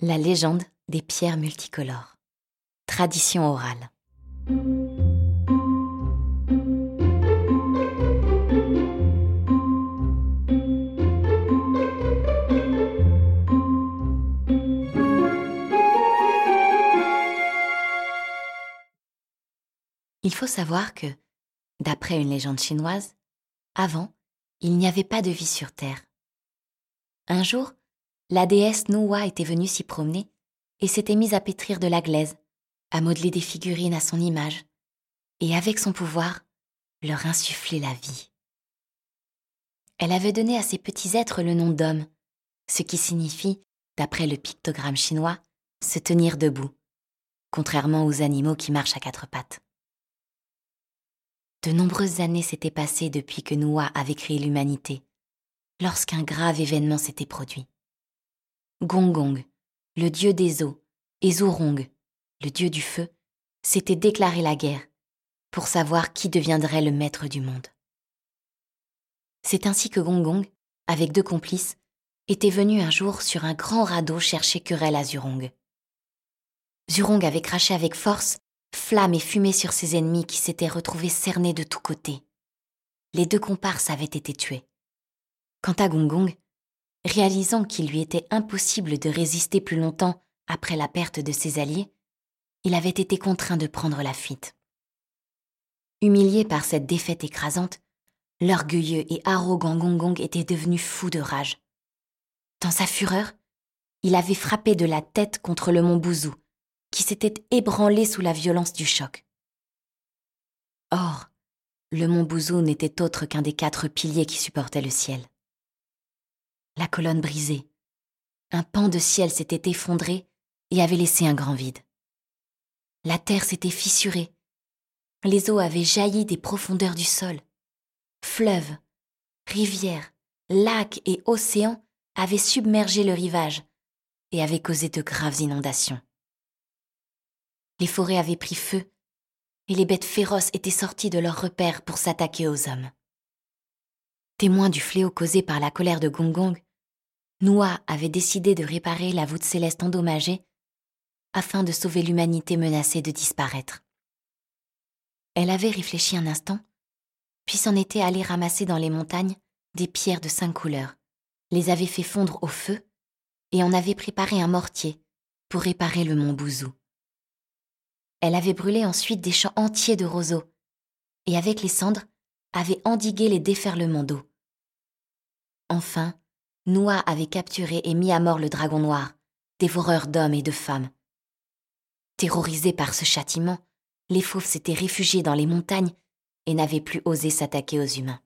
La légende des pierres multicolores. Tradition orale. Il faut savoir que, d'après une légende chinoise, avant, il n'y avait pas de vie sur Terre. Un jour, la déesse Nuwa était venue s'y promener et s'était mise à pétrir de la glaise, à modeler des figurines à son image, et avec son pouvoir, leur insuffler la vie. Elle avait donné à ces petits êtres le nom d'hommes, ce qui signifie, d'après le pictogramme chinois, se tenir debout, contrairement aux animaux qui marchent à quatre pattes. De nombreuses années s'étaient passées depuis que Noah avait créé l'humanité, lorsqu'un grave événement s'était produit. Gongong, le dieu des eaux, et Zurong, le dieu du feu, s'étaient déclaré la guerre pour savoir qui deviendrait le maître du monde. C'est ainsi que Gongong, avec deux complices, était venu un jour sur un grand radeau chercher querelle à Zurong. Zurong avait craché avec force flammes et fumée sur ses ennemis qui s'étaient retrouvés cernés de tous côtés. Les deux comparses avaient été tués. Quant à Gongong, réalisant qu'il lui était impossible de résister plus longtemps après la perte de ses alliés, il avait été contraint de prendre la fuite. Humilié par cette défaite écrasante, l'orgueilleux et arrogant Gongong était devenu fou de rage. Dans sa fureur, il avait frappé de la tête contre le mont Bouzou, qui s'était ébranlé sous la violence du choc. Or, le mont Bouzou n'était autre qu'un des quatre piliers qui supportaient le ciel. La colonne brisée, un pan de ciel s'était effondré et avait laissé un grand vide. La terre s'était fissurée, les eaux avaient jailli des profondeurs du sol. Fleuves, rivières, lacs et océans avaient submergé le rivage et avaient causé de graves inondations. Les forêts avaient pris feu, et les bêtes féroces étaient sorties de leurs repères pour s'attaquer aux hommes. Témoin du fléau causé par la colère de Gongong, Noah avait décidé de réparer la voûte céleste endommagée afin de sauver l'humanité menacée de disparaître. Elle avait réfléchi un instant, puis s'en était allée ramasser dans les montagnes des pierres de cinq couleurs, les avait fait fondre au feu et en avait préparé un mortier pour réparer le mont Bouzou. Elle avait brûlé ensuite des champs entiers de roseaux, et avec les cendres, avait endigué les déferlements d'eau. Enfin, Noah avait capturé et mis à mort le dragon noir, dévoreur d'hommes et de femmes. Terrorisés par ce châtiment, les fauves s'étaient réfugiés dans les montagnes et n'avaient plus osé s'attaquer aux humains.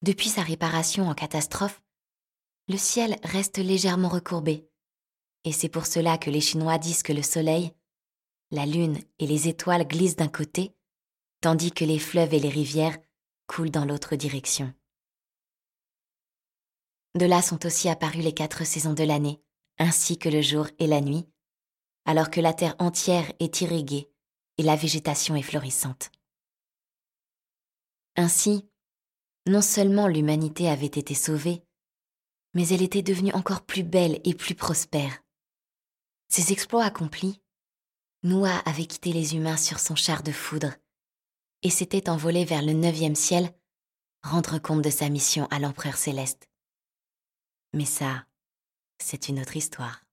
Depuis sa réparation en catastrophe, le ciel reste légèrement recourbé, et c'est pour cela que les Chinois disent que le soleil, la lune et les étoiles glissent d'un côté, tandis que les fleuves et les rivières coulent dans l'autre direction. De là sont aussi apparues les quatre saisons de l'année, ainsi que le jour et la nuit, alors que la terre entière est irriguée et la végétation est florissante. Ainsi, non seulement l'humanité avait été sauvée, mais elle était devenue encore plus belle et plus prospère. Ses exploits accomplis, Noah avait quitté les humains sur son char de foudre et s'était envolé vers le neuvième ciel, rendre compte de sa mission à l'empereur céleste. Mais ça, c'est une autre histoire.